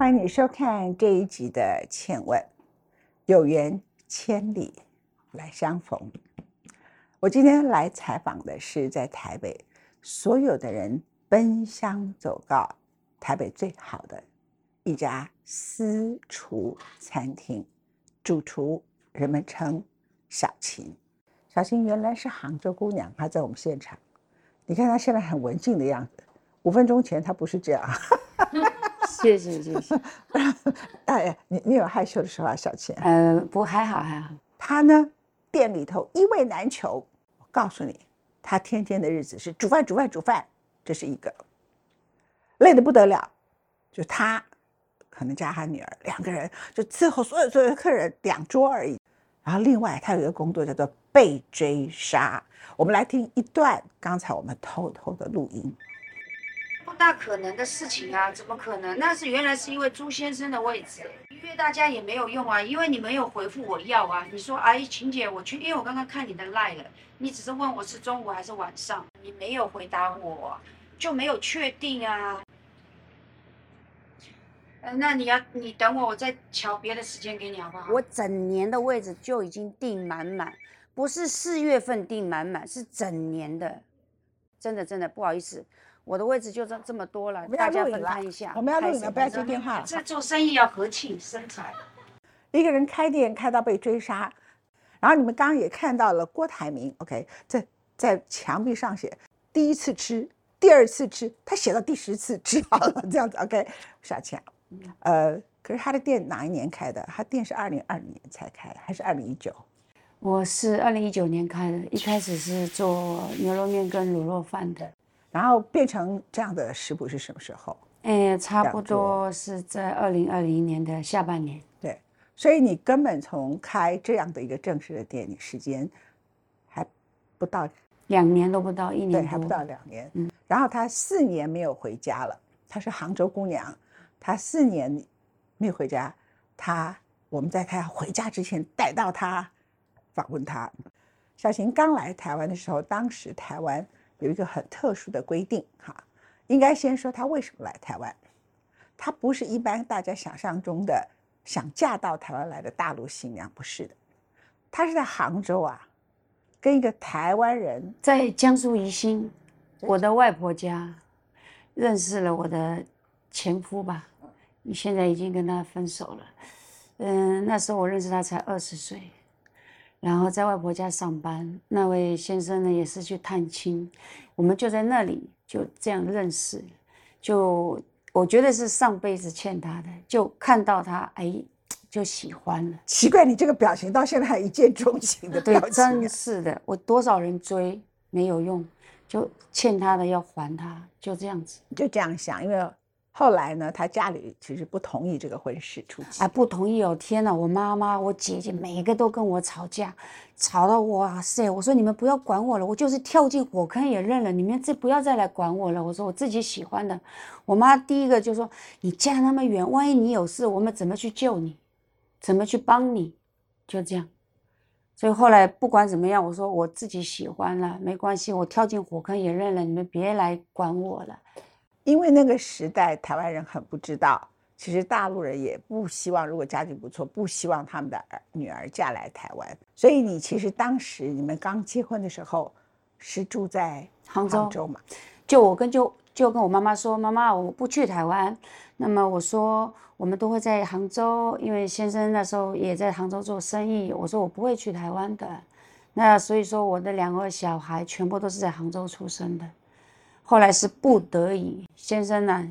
欢迎你收看这一集的《倩问》，有缘千里来相逢。我今天来采访的是在台北，所有的人奔相走告台北最好的一家私厨餐厅，主厨人们称小琴。小琴原来是杭州姑娘，她在我们现场。你看她现在很文静的样子，五分钟前她不是这样。谢谢谢谢。哎呀，你你有害羞的时候啊，小倩？呃，不还好还好。他呢，店里头一位难求。我告诉你，他天天的日子是煮饭煮饭煮饭，这是一个，累得不得了。就他，可能加他女儿两个人就伺候所有所有的客人两桌而已。然后另外他有一个工作叫做被追杀。我们来听一段刚才我们偷偷的录音。不大可能的事情啊，怎么可能？那是原来是因为朱先生的位置，约大家也没有用啊，因为你没有回复我要啊。你说，阿姨晴姐，我去，因为我刚刚看你的 lie 了，你只是问我是中午还是晚上，你没有回答我，就没有确定啊。呃，那你要你等我，我再瞧别的时间给你好不好？我整年的位置就已经订满满，不是四月份订满满，是整年的，真的真的不好意思。我的位置就这这么多了，大家分摊一下。我们要录影了，不要接电话了。这做生意要和气生财。一个人开店开到被追杀，然后你们刚刚也看到了郭台铭，OK，在在墙壁上写第一次吃，第二次吃，他写到第十次吃好了这样子，OK。小倩，呃，可是他的店哪一年开的？他店是二零二零年才开，还是二零一九？我是二零一九年开的，一开始是做牛肉面跟卤肉饭的。然后变成这样的食谱是什么时候？哎，差不多是在二零二零年的下半年。对，所以你根本从开这样的一个正式的店，你时间还不到两年都不到一年，对，还不到两年。嗯，然后他四年没有回家了。他是杭州姑娘，他四年没有回家。他我们在他要回家之前带到他访问他。小琴刚来台湾的时候，当时台湾。有一个很特殊的规定，哈，应该先说她为什么来台湾。她不是一般大家想象中的想嫁到台湾来的大陆新娘，不是的。她是在杭州啊，跟一个台湾人在江苏宜兴，我的外婆家认识了我的前夫吧。你现在已经跟他分手了。嗯，那时候我认识他才二十岁。然后在外婆家上班，那位先生呢也是去探亲，我们就在那里就这样认识，就我觉得是上辈子欠他的，就看到他哎就喜欢了。奇怪，你这个表情到现在还一见钟情的表情。真是的，我多少人追没有用，就欠他的要还他，就这样子，就这样想，因为。后来呢，他家里其实不同意这个婚事出期。啊，不同意哦！天哪，我妈妈、我姐姐每一个都跟我吵架，吵到哇塞！我说你们不要管我了，我就是跳进火坑也认了，你们这不要再来管我了。我说我自己喜欢的。我妈第一个就说：“你嫁那么远，万一你有事，我们怎么去救你？怎么去帮你？”就这样。所以后来不管怎么样，我说我自己喜欢了，没关系，我跳进火坑也认了，你们别来管我了。因为那个时代，台湾人很不知道，其实大陆人也不希望，如果家境不错，不希望他们的儿女儿嫁来台湾。所以你其实当时你们刚结婚的时候，是住在杭州嘛？就我跟就就跟我妈妈说，妈妈我不去台湾。那么我说我们都会在杭州，因为先生那时候也在杭州做生意。我说我不会去台湾的。那所以说我的两个小孩全部都是在杭州出生的。后来是不得已，先生呢，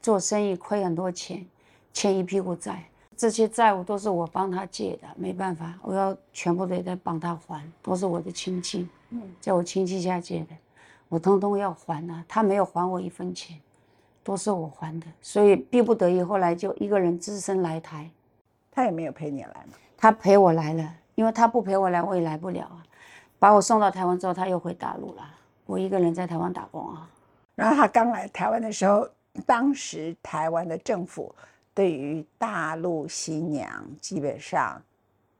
做生意亏很多钱，欠一屁股债，这些债务都是我帮他借的，没办法，我要全部得在帮他还，都是我的亲戚，嗯，在我亲戚家借的，我通通要还啊，他没有还我一分钱，都是我还的，所以逼不得已，后来就一个人只身来台，他也没有陪你来嘛，他陪我来了，因为他不陪我来，我也来不了啊，把我送到台湾之后，他又回大陆了。我一个人在台湾打工啊，然后他刚来台湾的时候，当时台湾的政府对于大陆新娘基本上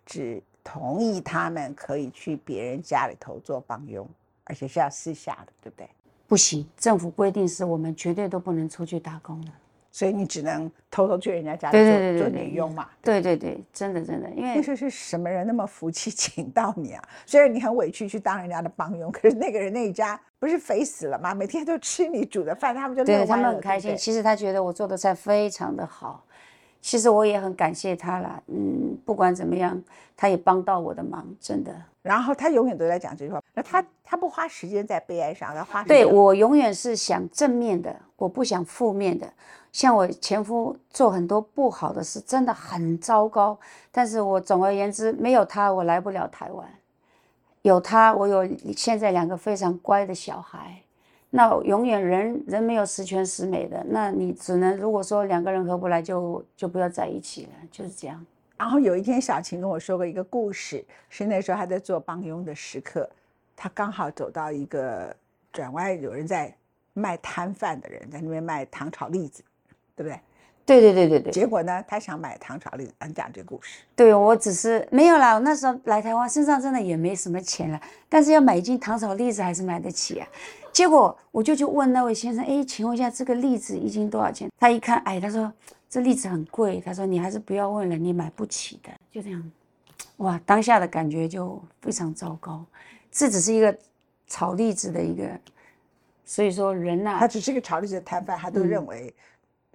只同意他们可以去别人家里头做帮佣，而且是要私下的，对不对？不行，政府规定是我们绝对都不能出去打工的。所以你只能偷偷去人家家里做做女佣嘛。对对对，真的真的，因为那时候是什么人那么福气请到你啊？虽然你很委屈去当人家的帮佣，可是那个人那一家不是肥死了吗？每天都吃你煮的饭，他们就乐对他们很开心。其实他觉得我做的菜非常的好，其实我也很感谢他啦。嗯，不管怎么样，他也帮到我的忙，真的。然后他永远都在讲这句话，那他他不花时间在悲哀上，他花时对我永远是想正面的，我不想负面的。像我前夫做很多不好的事，真的很糟糕。但是我总而言之，没有他，我来不了台湾。有他，我有现在两个非常乖的小孩。那永远人人没有十全十美的，那你只能如果说两个人合不来就，就不要在一起了，就是这样。然后有一天，小琴跟我说过一个故事，是那时候还在做帮佣的时刻，她刚好走到一个转弯，有人在卖摊贩的人在那边卖糖炒栗子，对不对？对对对对对，结果呢，她想买糖炒栗子，你讲这个故事。对我只是没有啦。我那时候来台湾，身上真的也没什么钱了，但是要买一斤糖炒栗子还是买得起啊。结果我就去问那位先生，哎，请问一下这个栗子一斤多少钱？他一看，哎，他说这栗子很贵，他说你还是不要问了，你买不起的。就这样，哇，当下的感觉就非常糟糕。这只是一个炒栗子的一个，所以说人呐、他只是个炒栗子的摊贩，他都嗯认为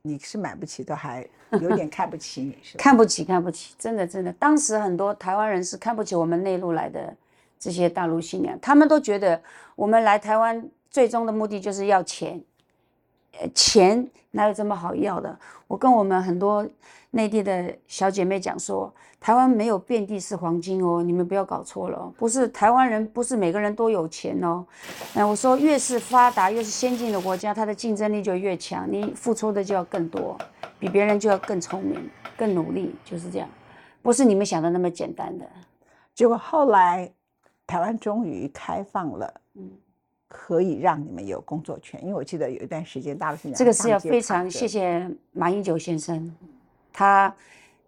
你是买不起，都还有点看不起你，是吧？看不起，看不起，真的真的。当时很多台湾人是看不起我们内陆来的这些大陆新娘，他们都觉得我们来台湾最终的目的就是要钱，呃，钱哪有这么好要的？我跟我们很多内地的小姐妹讲说，台湾没有遍地是黄金哦，你们不要搞错了哦，不是台湾人，不是每个人都有钱哦。那我说，越是发达、越是先进的国家，它的竞争力就越强，你付出的就要更多，比别人就要更聪明、更努力，就是这样，不是你们想的那么简单的。结果后来台湾终于开放了，嗯可以让你们有工作权。因为我记得有一段时间大陆新娘这个是要非常谢谢马英九先生，他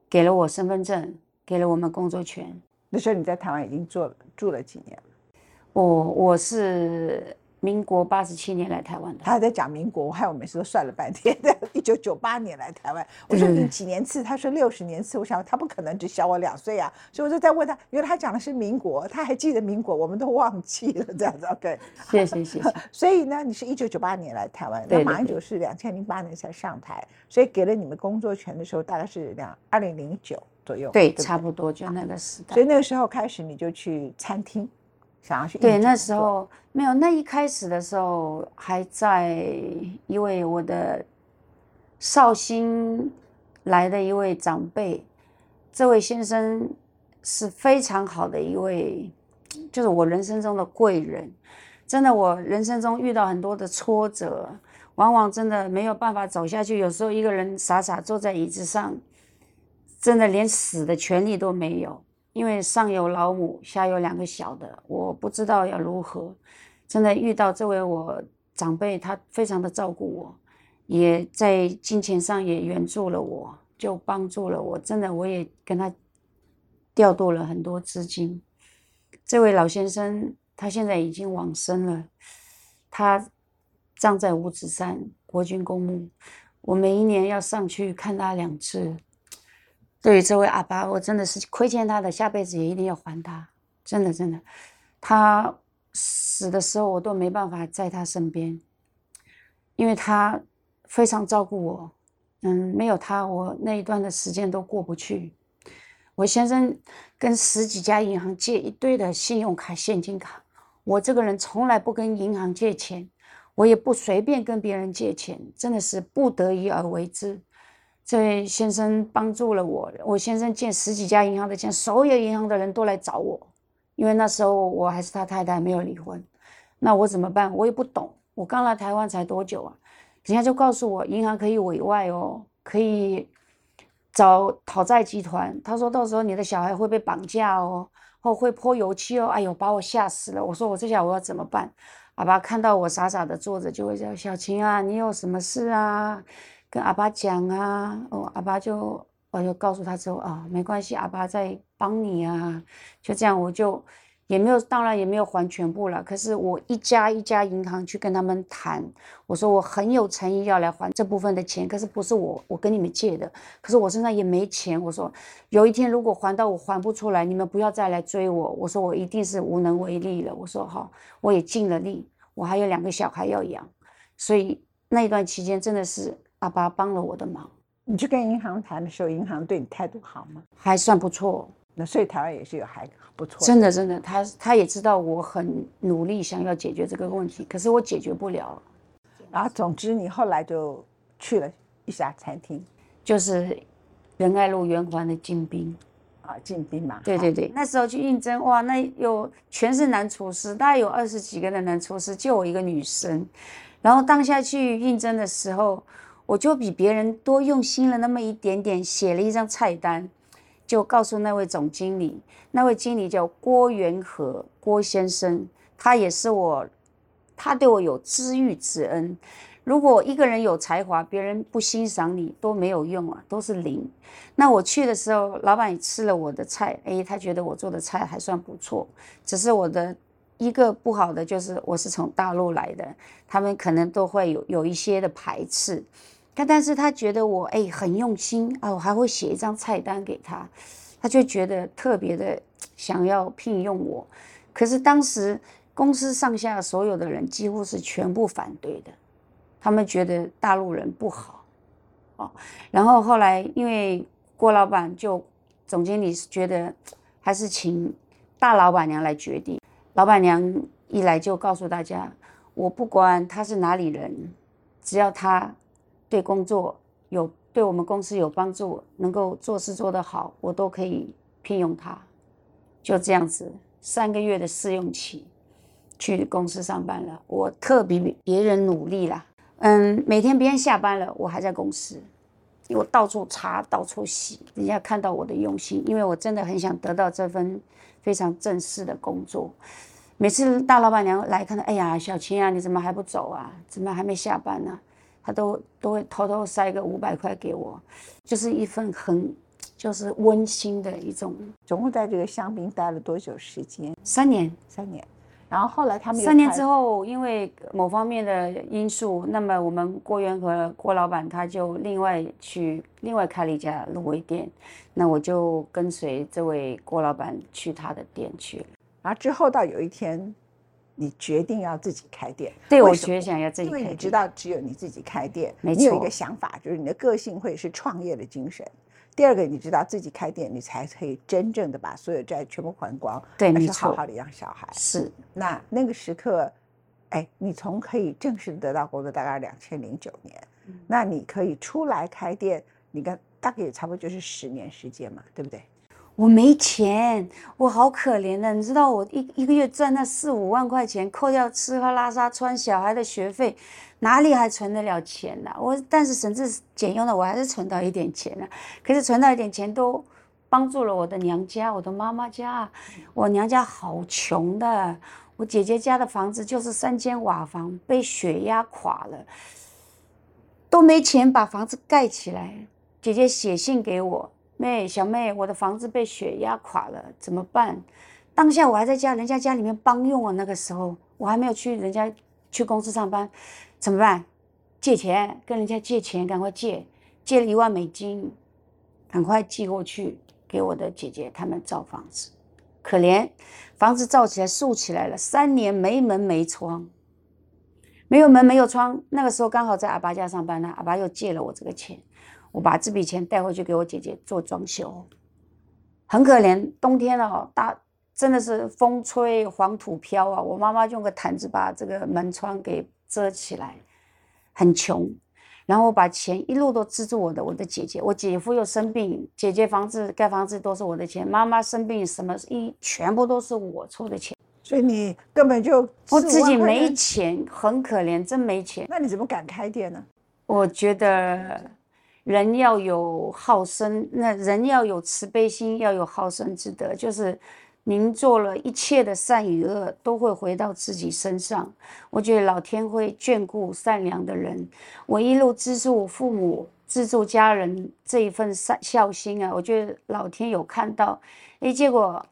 给了我身份证，给了我们工作权。那时候你在台湾已经做了住了几年了？我我是民国八十七年来台湾的，他还在讲民国，我害我每次都算了半天。一九九八年来台湾，我说你对对对几年次？他说六十年次。我想他不可能只小我两岁啊，所以我就在问他，原来他讲的是民国，他还记得民国，我们都忘记了这样子。OK，谢谢谢谢。所以呢，你是一九九八年来台湾，那对对对马英九是两千零八年才上台，所以给了你们工作权的时候，大概是两二零零九左右，对，不差不多就那个时代所。以那个时候开始，你就去餐厅，想要去对，那时候没有，那一开始的时候还在一位我的绍兴来的一位长辈，这位先生是非常好的一位，就是我人生中的贵人。真的，我人生中遇到很多的挫折，往往真的没有办法走下去。有时候一个人傻傻坐在椅子上，真的连死的权利都没有。因为上有老母，下有两个小的，我不知道要如何。真的遇到这位我长辈，他非常的照顾我，也在金钱上也援助了我，就帮助了我。真的，我也跟他调度了很多资金。这位老先生，他现在已经往生了，他葬在五指山国军公墓，我每一年要上去看他两次。对于这位阿爸，我真的是亏欠他的，下辈子也一定要还他。真的，真的，他死的时候我都没办法在他身边，因为他非常照顾我。嗯，没有他，我那一段的时间都过不去。我先生跟十几家银行借一堆的信用卡、现金卡，我这个人从来不跟银行借钱，我也不随便跟别人借钱，真的是不得已而为之。这位先生帮助了我，我先生借十几家银行的钱，所有银行的人都来找我，因为那时候我还是他太太，没有离婚。那我怎么办？我也不懂，我刚来台湾才多久啊？人家就告诉我，银行可以委外哦，可以找讨债集团。他说到时候你的小孩会被绑架哦，或会泼油漆哦。哎呦，把我吓死了！我说我这下我要怎么办？阿爸看到我傻傻的坐着，就会叫小琴啊，你有什么事啊？跟阿爸讲啊。哦，阿爸就我就告诉他之后啊，没关系，阿爸在帮你啊。就这样，我就也没有，当然也没有还全部了。可是我一家一家银行去跟他们谈，我说我很有诚意要来还这部分的钱，可是不是我我跟你们借的，可是我身上也没钱。我说有一天如果还到我还不出来，你们不要再来追我。我说我一定是无能为力了。我说好，我也尽了力，我还有两个小孩要养，所以那一段期间真的是阿爸帮了我的忙。你去跟银行谈的时候，银行对你态度好吗？还算不错。那所以台湾也是有还不错，真的真的，他他也知道我很努力想要解决这个问题，可是我解决不了。然后总之你后来就去了一家餐厅，就是仁爱路圆环的金兵啊，金兵嘛。对对对，那时候去应征，哇，那有全是男厨师，大概有二十几个的男厨师，就我一个女生。然后当下去应征的时候，我就比别人多用心了那么一点点，写了一张菜单。就告诉那位总经理，那位经理叫郭元和郭先生，他也是我，他对我有知遇之恩。如果一个人有才华，别人不欣赏你都没有用啊，都是零。那我去的时候，老板也吃了我的菜，哎，他觉得我做的菜还算不错。只是我的一个不好的就是我是从大陆来的，他们可能都会有有一些的排斥。但但是他觉得我哎很用心啊，我还会写一张菜单给他，他就觉得特别的想要聘用我。可是当时公司上下所有的人几乎是全部反对的，他们觉得大陆人不好，哦。然后后来因为郭老板就总经理是觉得还是请大老板娘来决定，老板娘一来就告诉大家，我不管他是哪里人，只要他。对工作有对我们公司有帮助，能够做事做得好，我都可以聘用他。就这样子，三个月的试用期，去公司上班了。我特比别人努力啦。嗯，每天别人下班了，我还在公司，我到处擦，到处洗，人家看到我的用心，因为我真的很想得到这份非常正式的工作。每次大老板娘来看到，哎呀，小青啊，你怎么还不走啊？怎么还没下班呢？他都都会偷偷塞个五百块给我，就是一份很就是温馨的一种。总共在这个香槟待了多久时间？三年，三年。然后后来他们三年之后，因为某方面的因素，那么我们郭元和郭老板他就另外去另外开了一家卤味店，那我就跟随这位郭老板去他的店去了。然后之后到有一天。你决定要自己开店，对我决想要自己开，因为你知道只有你自己开店，没，你有一个想法，就是你的个性会是创业的精神。第二个，你知道自己开店，你才可以真正的把所有债全部还光，对，没错，好好的养小孩。是，那那个时刻，哎，你从可以正式得到工作，大概两千零九年，那你可以出来开店，你跟大概也差不多就是十年时间嘛，对不对？我没钱，我好可怜的。你知道，我一一个月赚那四五万块钱，扣掉吃喝拉撒穿小孩的学费，哪里还存得了钱呢？我但是省吃俭用的，我还是存到一点钱了。可是存到一点钱，都帮助了我的娘家，我的妈妈家。我娘家好穷的，我姐姐家的房子就是三间瓦房，被雪压垮了，都没钱把房子盖起来。姐姐写信给我。妹，小妹，我的房子被雪压垮了，怎么办？当下我还在家，人家家里面帮用啊。那个时候我还没有去人家去公司上班，怎么办？借钱，跟人家借钱，赶快借，借了一万美金，赶快寄过去给我的姐姐他们造房子。可怜，房子造起来竖起来了，三年没门没窗，没有门没有窗。那个时候刚好在阿爸家上班呢，阿爸又借了我这个钱。我把这笔钱带回去给我姐姐做装修，很可怜。冬天了，大真的是风吹黄土飘啊！我妈妈用个毯子把这个门窗给遮起来，很穷。然后我把钱一路都资助我的我的姐姐，我姐夫又生病，姐姐房子盖房子都是我的钱，妈妈生病什么一全部都是我出的钱。所以你根本就我自己没钱，很可怜，真没钱。那你怎么敢开店呢？我觉得。人要有好生，那人要有慈悲心，要有好生之德。就是您做了一切的善与恶，都会回到自己身上。我觉得老天会眷顾善良的人。我一路资助父母、资助家人这一份善孝心啊，我觉得老天有看到。哎，结果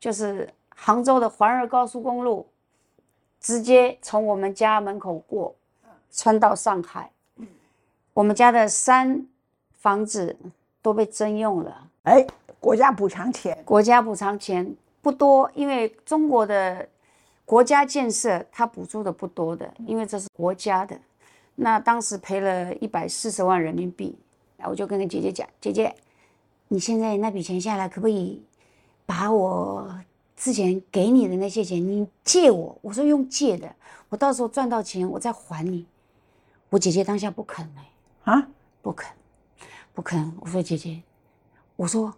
就是杭州的环儿高速公路，直接从我们家门口过，穿到上海。我们家的三房子都被征用了，哎，国家补偿钱，国家补偿钱不多，因为中国的国家建设它补助的不多的，因为这是国家的。那当时赔了一百四十万人民币，然后我就跟个姐姐讲，姐姐，你现在那笔钱下来，可不可以把我之前给你的那些钱，你借我？我说用借的，我到时候赚到钱我再还你。我姐姐当下不肯哎。啊，不肯，不肯。我说姐姐，我说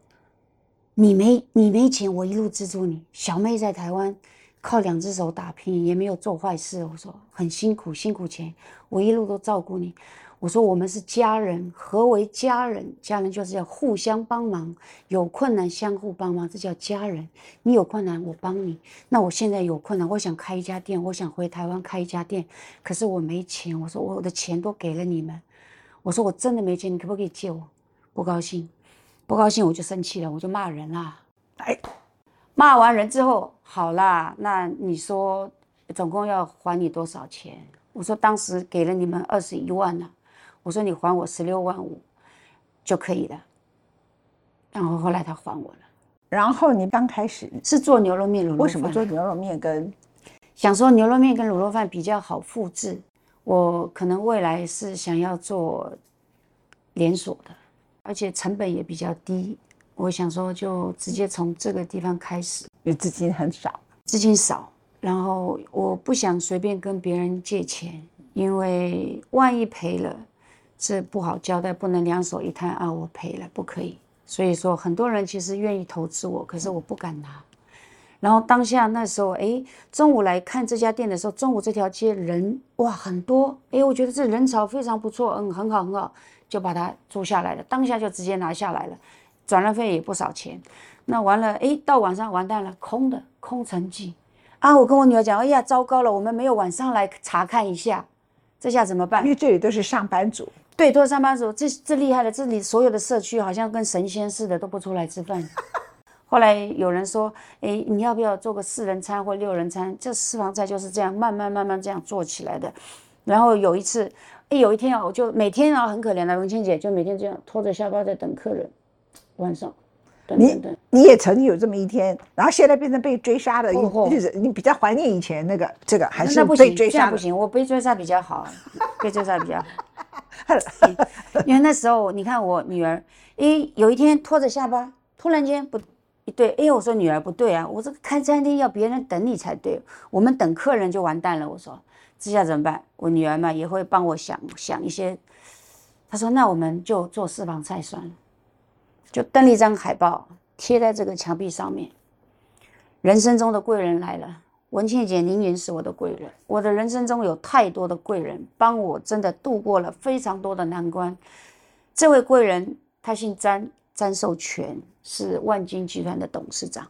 你没你没钱，我一路资助你。小妹在台湾靠两只手打拼，也没有做坏事。我说很辛苦，辛苦钱，我一路都照顾你。我说我们是家人，何为家人？家人就是要互相帮忙，有困难相互帮忙，这叫家人。你有困难，我帮你。那我现在有困难，我想开一家店，我想回台湾开一家店，可是我没钱。我说我的钱都给了你们。我说我真的没钱，你可不可以借我？不高兴，不高兴我就生气了，我就骂人啦。哎，骂完人之后，好啦，那你说总共要还你多少钱？我说当时给了你们二十一万呢，我说你还我十六万五就可以了。然后后来他还我了。然后你刚开始是做牛肉面卤肉饭，为什么做牛肉面跟想说牛肉面跟卤肉饭比较好复制？我可能未来是想要做连锁的，而且成本也比较低。我想说，就直接从这个地方开始。因为资金很少，资金少，然后我不想随便跟别人借钱，因为万一赔了，这不好交代，不能两手一摊啊，我赔了不可以。所以说，很多人其实愿意投资我，可是我不敢拿。然后当下那时候，哎，中午来看这家店的时候，中午这条街人哇很多，哎，我觉得这人潮非常不错，嗯，很好很好，就把它租下来了。当下就直接拿下来了，转让费也不少钱。那完了，哎，到晚上完蛋了，空的空城计啊！我跟我女儿讲，哎呀，糟糕了，我们没有晚上来查看一下，这下怎么办？因为这里都是上班族，对，都是上班族，这这厉害了，这里所有的社区好像跟神仙似的，都不出来吃饭。后来有人说：“哎，你要不要做个四人餐或六人餐？这私房菜就是这样慢慢慢慢这样做起来的。”然后有一次，哎，有一天啊，我就每天啊很可怜的文倩姐，就每天这样拖着下巴在等客人。晚上，等等等，你也曾经有这么一天，然后现在变成被追杀的日子，你比较怀念以前那个这个还是被追杀？不行，我被追杀比较好，被追杀比较好。因为那时候你看我女儿，哎，有一天拖着下巴，突然间不。一对，哎，我说女儿不对啊，我这个开餐厅要别人等你才对，我们等客人就完蛋了。我说这下怎么办？我女儿嘛也会帮我想想一些。她说那我们就做私房菜算了，就登了一张海报贴在这个墙壁上面。人生中的贵人来了，文倩姐，您也是我的贵人。我的人生中有太多的贵人帮我，真的度过了非常多的难关。这位贵人他姓詹。詹寿全是万金集团的董事长。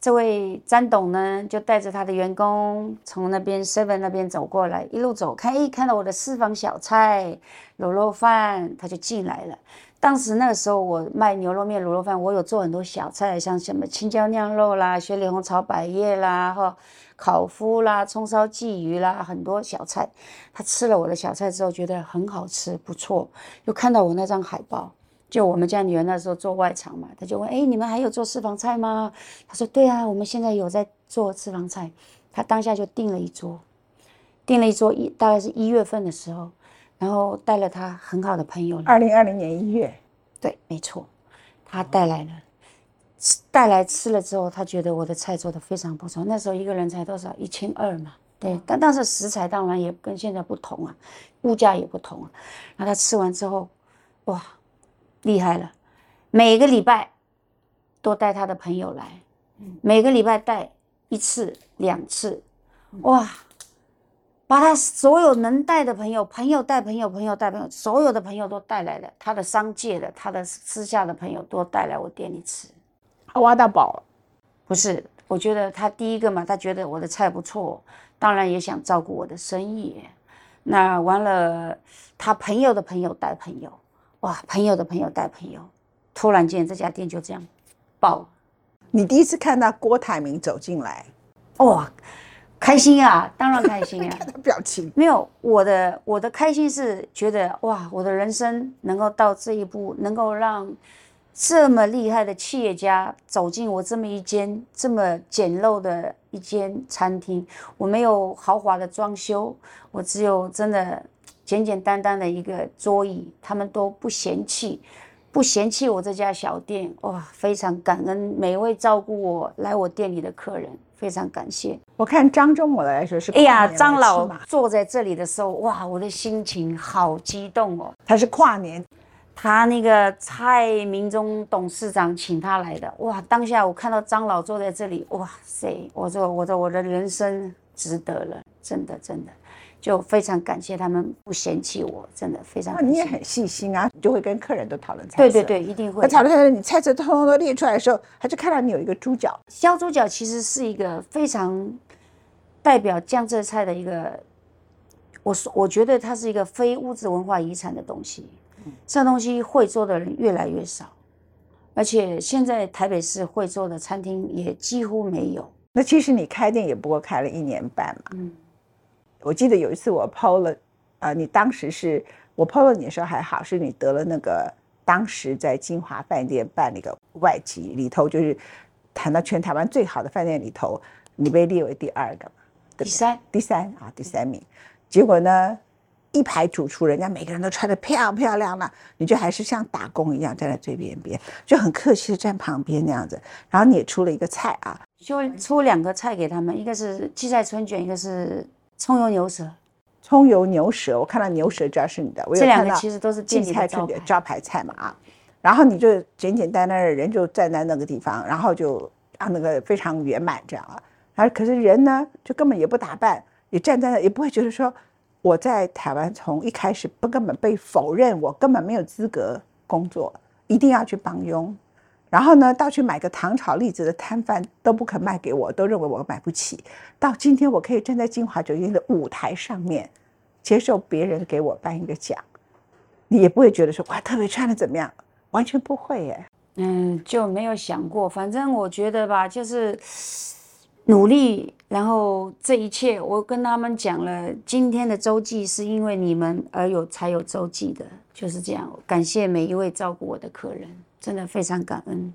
这位詹董呢，就带着他的员工从那边 Seven 那边走过来，一路走，看，哎，看到我的私房小菜卤肉饭，他就进来了。当时那个时候，我卖牛肉面、卤肉饭，我有做很多小菜，像什么青椒酿肉啦、雪里红炒百叶啦、哈烤麸啦、葱烧鲫鱼啦，很多小菜。他吃了我的小菜之后，觉得很好吃，不错，又看到我那张海报。就我们家女儿那时候做外场嘛，他就问：“哎，你们还有做私房菜吗？”他说：“对啊，我们现在有在做私房菜。”他当下就订了一桌，订了一桌一大概是一月份的时候，然后带了他很好的朋友。二零二零年一月，对，没错，他带来了，带来吃了之后，他觉得我的菜做的非常不错。那时候一个人才多少？一千二嘛，对。但当时食材当然也跟现在不同啊，物价也不同啊。然后他吃完之后，哇！厉害了，每个礼拜都带他的朋友来，每个礼拜带一次两次，哇，把他所有能带的朋友，朋友带朋友，朋友带朋友，所有的朋友都带来了，他的商界的，他的私下的朋友都带来我店里吃，挖到宝，不是？我觉得他第一个嘛，他觉得我的菜不错，当然也想照顾我的生意，那完了，他朋友的朋友带朋友。哇，朋友的朋友带朋友，突然间这家店就这样爆了。你第一次看到郭台铭走进来，哇，开心啊，当然开心啊。看他表情，没有我的我的开心是觉得哇，我的人生能够到这一步，能够让这么厉害的企业家走进我这么一间这么简陋的一间餐厅，我没有豪华的装修，我只有真的简简单单的一个桌椅，他们都不嫌弃。不嫌弃我这家小店哇，非常感恩每一位照顾我来我店里的客人，非常感谢。我看张忠我来说是，哎呀，张老坐在这里的时候，哇，我的心情好激动哦。他是跨年，他那个蔡明忠董事长请他来的，哇，当下我看到张老坐在这里，哇塞，我说我的我的人生值得了，真的真的，就非常感谢他们不嫌弃我，真的非常感谢。那你也很细心啊，你就会跟客人都讨论菜色。对对。对，一定会那。讨论菜色，你菜色通通都列出来的时候，他就看到你有一个猪脚，削猪脚其实是一个非常代表江浙菜的一个，我说我觉得它是一个非物质文化遗产的东西。这东西会做的人越来越少，而且现在台北市会做的餐厅也几乎没有。那其实你开店也不过开了一年半嘛。嗯，我记得有一次我 PO 了，啊、你当时是我 PO 了你的时候还好，是你得了那个当时在金华饭店办那个外籍里头，就是谈到全台湾最好的饭店里头，你被列为第二个嘛，对对第三，第三啊，第三名。结果呢，一排主厨，人家每个人都穿的漂漂亮亮，你就还是像打工一样站在最边边，就很客气的站旁边那样子。然后你也出了一个菜啊，就出两个菜给他们，一个是荠菜春卷，一个是葱油牛舌。葱油牛舌，我看到牛舌知道是你的，我有这两个看到其实都是荠店里的招牌菜春卷。招牌菜嘛啊。然后你就简简单单的人就站在那个地方，然后就啊那个非常圆满这样啊。啊，可是人呢就根本也不打扮，也站在那，也不会觉得说我在台湾从一开始不根本被否认，我根本没有资格工作，一定要去帮佣。然后呢，到去买个糖炒栗子的摊贩都不肯卖给我，都认为我买不起。到今天我可以站在金华酒店的舞台上面，接受别人给我颁一个奖，你也不会觉得说哇特别穿的怎么样，完全不会耶。嗯，就没有想过。反正我觉得吧，就是努力，然后这一切，我跟他们讲了，今天的周记是因为你们而有才有周记的，就是这样。感谢每一位照顾我的客人，真的非常感恩。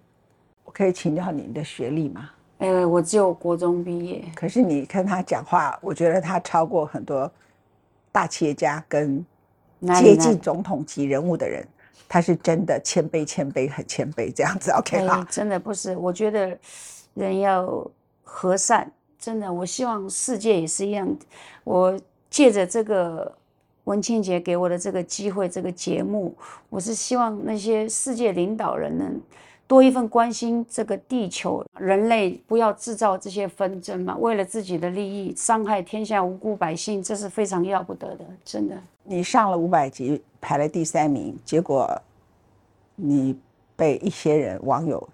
我可以请教你的学历吗？呃，我只有国中毕业，可是你跟他讲话，我觉得他超过很多大企业家跟接？近总统级人物的人，他是真的谦卑、谦卑、很谦卑这样子。OK 哎吧？真的不是，我觉得人要和善，真的，我希望世界也是一样。我借着这个文庆节给我的这个机会，这个节目，我是希望那些世界领导人能多一份关心这个地球，人类不要制造这些纷争嘛，为了自己的利益伤害天下无辜百姓，这是非常要不得的，真的。你上了五百集，排了第三名，结果你被一些人网友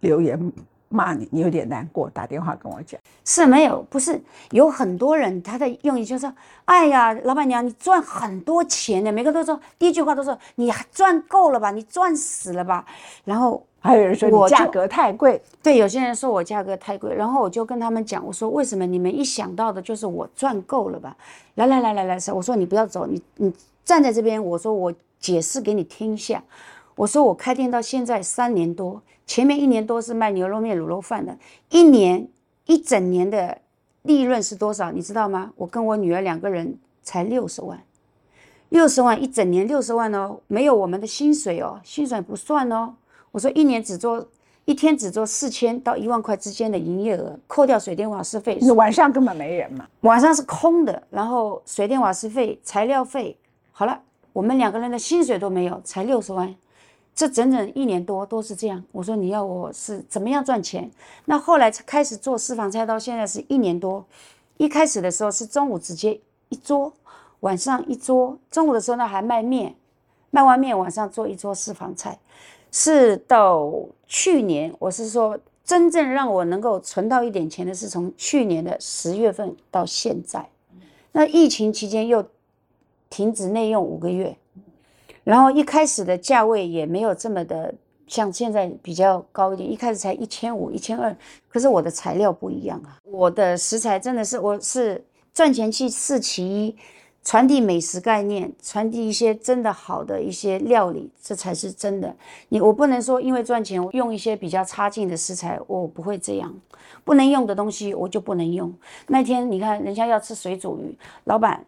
留言骂你，你有点难过，打电话跟我讲。是没有，不是有很多人他的用意就是说，哎呀，老板娘你赚很多钱呢，每个都说第一句话都说你赚够了吧，你赚死了吧，然后还有人说你价格太贵，对有些人说我价格太贵，然后我就跟他们讲，我说为什么你们一想到的就是我赚够了吧？来来来来来，我说你不要走，你你站在这边，我说我解释给你听一下。我说我开店到现在三年多，前面一年多是卖牛肉面、卤肉饭的，一年一整年的利润是多少？你知道吗？我跟我女儿两个人才六十万，六十万一整年六十万哦，没有我们的薪水哦，薪水不算哦。我说一年只做一天只做四千到一万块之间的营业额，扣掉水电瓦斯费，你晚上根本没人嘛。晚上是空的，然后水电瓦斯费、材料费，好了，我们两个人的薪水都没有，才六十万，这整整一年多都是这样。我说你要我是怎么样赚钱？那后来才开始做私房菜，到现在是一年多。一开始的时候是中午直接一桌，晚上一桌，中午的时候呢还卖面，卖完面晚上做一桌私房菜。是到去年，我是说真正让我能够存到一点钱的是从去年的十月份到现在。那疫情期间又停止内用五个月，然后一开始的价位也没有这么的像现在比较高一点，一开始才一千五、一千二，可是我的材料不一样啊，我的食材真的是我是赚钱去试其一。传递美食概念，传递一些真的好的一些料理，这才是真的。你我不能说因为赚钱用一些比较差劲的食材，我不会这样。不能用的东西我就不能用。那天你看人家要吃水煮鱼，老板，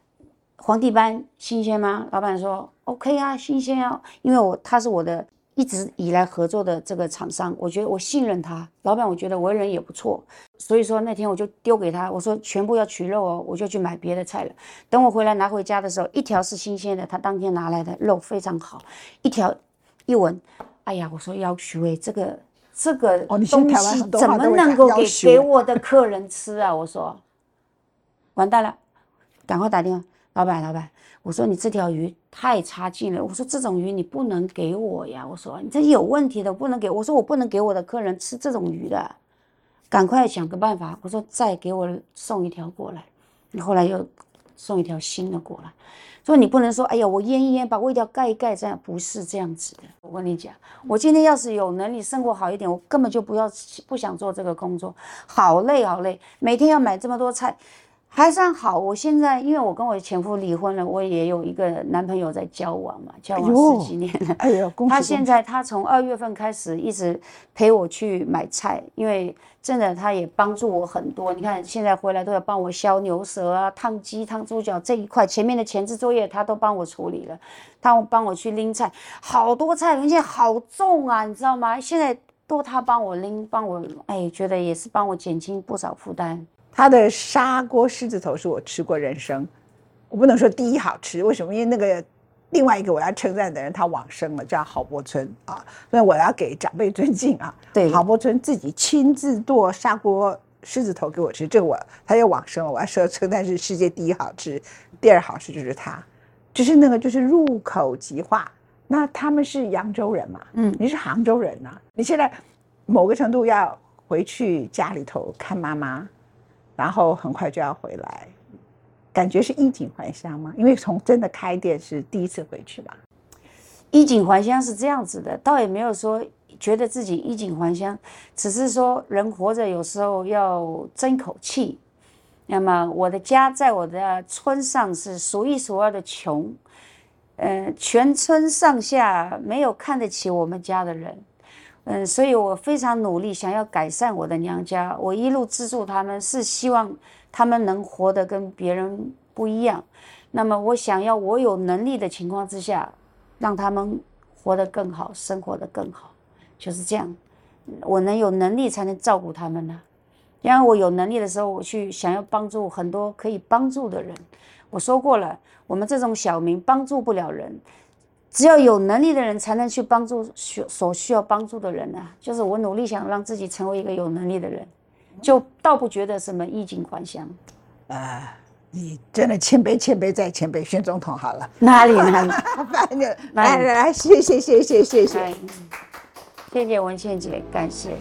皇帝斑新鲜吗？老板说 OK 啊，新鲜啊，因为我他是我的。一直以来合作的这个厂商，我觉得我信任他，老板，我觉得为人也不错，所以说那天我就丢给他，我说全部要取肉哦，我就去买别的菜了。等我回来拿回家的时候，一条是新鲜的，他当天拿来的肉非常好，一条一闻，哎呀，我说要徐伟这个这个东西怎么能够给给我的客人吃啊？我说完蛋了，赶快打电话，老板，老板。我说你这条鱼太差劲了，我说这种鱼你不能给我呀，我说你这有问题的不能给我说我不能给我的客人吃这种鱼的，赶快想个办法。我说再给我送一条过来，你后来又送一条新的过来，说你不能说哎呀我腌一腌把味道盖一盖这样不是这样子的。我跟你讲，我今天要是有能力生活好一点，我根本就不要不想做这个工作，好累好累，每天要买这么多菜。还算好，我现在因为我跟我前夫离婚了，我也有一个男朋友在交往嘛，交往十几年了。哎呦，他现在他从二月份开始一直陪我去买菜，因为真的他也帮助我很多。你看现在回来都要帮我削牛舌啊、烫鸡、烫猪脚这一块，前面的前置作业他都帮我处理了，他帮我去拎菜，好多菜而且好重啊，你知道吗？现在都他帮我拎，帮我哎，觉得也是帮我减轻不少负担。他的砂锅狮子头是我吃过人生，我不能说第一好吃，为什么？因为那个另外一个我要称赞的人他往生了，叫郝柏村啊，所以我要给长辈尊敬啊。对，郝柏村自己亲自剁砂锅狮子头给我吃，这个我他又往生了，我要说称赞是世界第一好吃，第二好吃就是他，就是那个就是入口即化。那他们是扬州人嘛？嗯，你是杭州人呐？你现在某个程度要回去家里头看妈妈。然后很快就要回来，感觉是衣锦还乡吗？因为从真的开店是第一次回去吧。衣锦还乡是这样子的，倒也没有说觉得自己衣锦还乡，只是说人活着有时候要争口气。那么我的家在我的村上是数一数二的穷，呃，全村上下没有看得起我们家的人。嗯，所以我非常努力，想要改善我的娘家。我一路资助他们，是希望他们能活得跟别人不一样。那么，我想要我有能力的情况之下，让他们活得更好，生活得更好，就是这样。我能有能力，才能照顾他们呢。因为我有能力的时候，我去想要帮助很多可以帮助的人。我说过了，我们这种小民帮助不了人。只要有能力的人才能去帮助需所需要帮助的人啊！就是我努力想让自己成为一个有能力的人，就倒不觉得什么衣锦还乡。啊，你真的谦卑，谦卑再谦卑，选总统好了。哪里呢？来来来，谢谢谢谢谢谢，谢谢文倩姐，感谢。